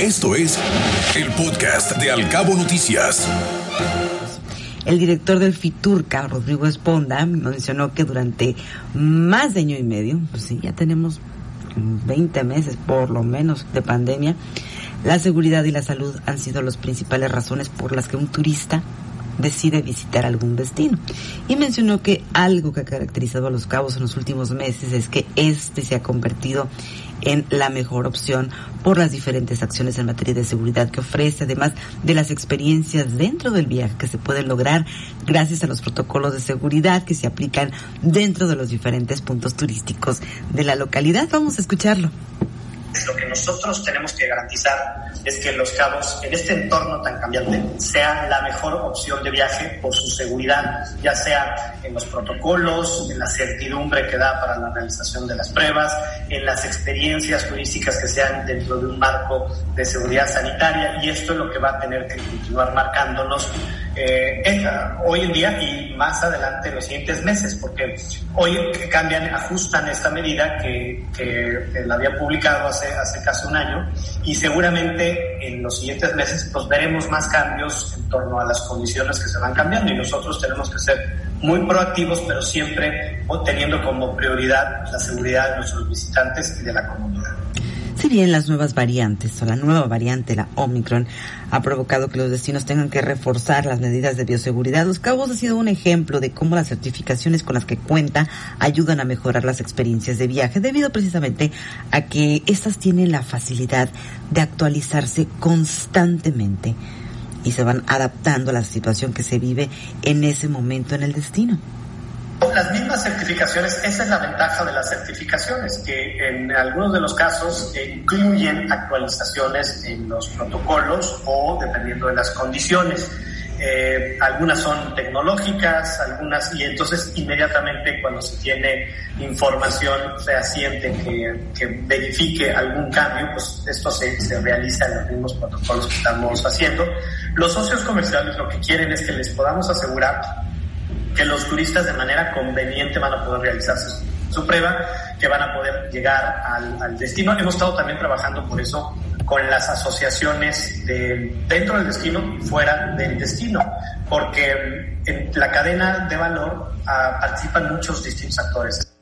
Esto es el podcast de Alcabo Noticias. El director del FITURCA, Rodrigo Esponda, mencionó que durante más de año y medio, pues sí, ya tenemos 20 meses por lo menos de pandemia, la seguridad y la salud han sido las principales razones por las que un turista decide visitar algún destino. Y mencionó que algo que ha caracterizado a los cabos en los últimos meses es que este se ha convertido en la mejor opción por las diferentes acciones en materia de seguridad que ofrece, además de las experiencias dentro del viaje que se pueden lograr gracias a los protocolos de seguridad que se aplican dentro de los diferentes puntos turísticos de la localidad. Vamos a escucharlo. Lo que nosotros tenemos que garantizar es que Los Cabos, en este entorno tan cambiante, sea la mejor opción de viaje por su seguridad, ya sea en los protocolos, en la certidumbre que da para la realización de las pruebas, en las experiencias turísticas que sean dentro de un marco de seguridad sanitaria, y esto es lo que va a tener que continuar marcándonos eh, hoy en día y más adelante en los siguientes meses, porque hoy cambian, ajustan esta medida que, que la había publicado hace, hace casi un año y seguramente en los siguientes meses pues veremos más cambios en torno a las condiciones que se van cambiando y nosotros tenemos que ser muy proactivos, pero siempre teniendo como prioridad la seguridad de nuestros visitantes y de la comunidad. Si bien las nuevas variantes o la nueva variante, la Omicron, ha provocado que los destinos tengan que reforzar las medidas de bioseguridad, Los Cabos ha sido un ejemplo de cómo las certificaciones con las que cuenta ayudan a mejorar las experiencias de viaje, debido precisamente a que estas tienen la facilidad de actualizarse constantemente y se van adaptando a la situación que se vive en ese momento en el destino. Las mismas certificaciones, esa es la ventaja de las certificaciones, que en algunos de los casos incluyen actualizaciones en los protocolos o dependiendo de las condiciones. Eh, algunas son tecnológicas, algunas, y entonces inmediatamente cuando se tiene información fehaciente que, que verifique algún cambio, pues esto se, se, realiza en los mismos protocolos que estamos haciendo. Los socios comerciales lo que quieren es que les podamos asegurar que los turistas de manera conveniente van a poder realizarse su prueba, que van a poder llegar al, destino. Hemos estado también trabajando por eso con las asociaciones de, dentro del destino y fuera del destino, porque en la cadena de valor ah, participan muchos distintos actores.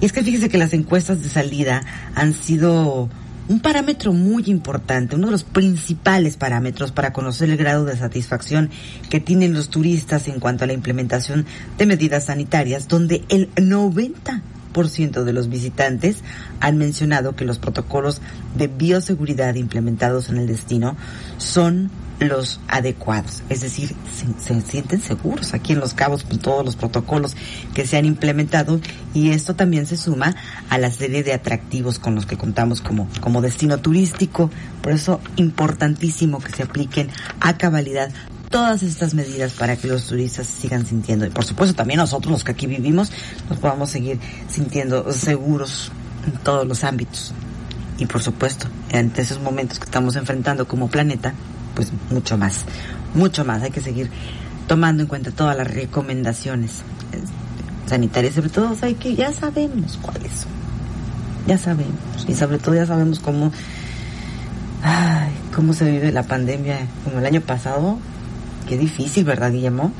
Y es que fíjese que las encuestas de salida han sido un parámetro muy importante, uno de los principales parámetros para conocer el grado de satisfacción que tienen los turistas en cuanto a la implementación de medidas sanitarias, donde el 90% de los visitantes han mencionado que los protocolos de bioseguridad implementados en el destino son los adecuados, es decir, se, sienten seguros aquí en Los Cabos con todos los protocolos que se han implementado y esto también se suma a la serie de atractivos con los que contamos como, como destino turístico, por eso importantísimo que se apliquen a cabalidad todas estas medidas para que los turistas sigan sintiendo. Y por supuesto también nosotros los que aquí vivimos nos podamos seguir sintiendo seguros en todos los ámbitos. Y por supuesto ante esos momentos que estamos enfrentando como planeta pues mucho más, mucho más. Hay que seguir tomando en cuenta todas las recomendaciones eh, sanitarias, sobre todo hay que ya sabemos cuáles son, ya sabemos. Y sobre todo ya sabemos cómo, cómo se vive la pandemia como el año pasado. Qué difícil, ¿verdad, Guillermo?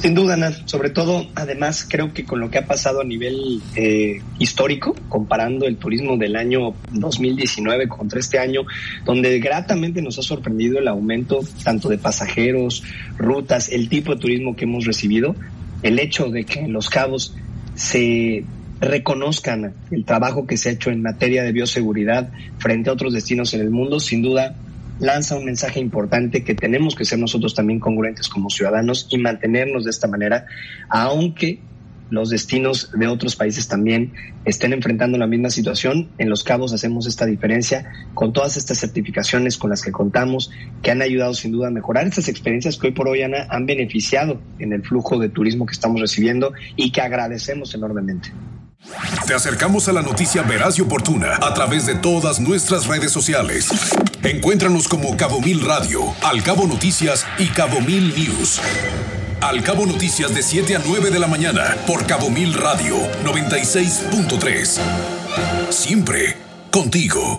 Sin duda, Ana. Sobre todo, además, creo que con lo que ha pasado a nivel eh, histórico, comparando el turismo del año 2019 contra este año, donde gratamente nos ha sorprendido el aumento tanto de pasajeros, rutas, el tipo de turismo que hemos recibido, el hecho de que en Los Cabos se reconozcan el trabajo que se ha hecho en materia de bioseguridad frente a otros destinos en el mundo, sin duda lanza un mensaje importante que tenemos que ser nosotros también congruentes como ciudadanos y mantenernos de esta manera, aunque los destinos de otros países también estén enfrentando la misma situación. En Los Cabos hacemos esta diferencia con todas estas certificaciones con las que contamos, que han ayudado sin duda a mejorar estas experiencias que hoy por hoy Ana, han beneficiado en el flujo de turismo que estamos recibiendo y que agradecemos enormemente. Te acercamos a la noticia veraz y oportuna a través de todas nuestras redes sociales. Encuéntranos como Cabo Mil Radio, Al Cabo Noticias y Cabo Mil News. Al Cabo Noticias de 7 a 9 de la mañana por Cabo Mil Radio 96.3. Siempre contigo.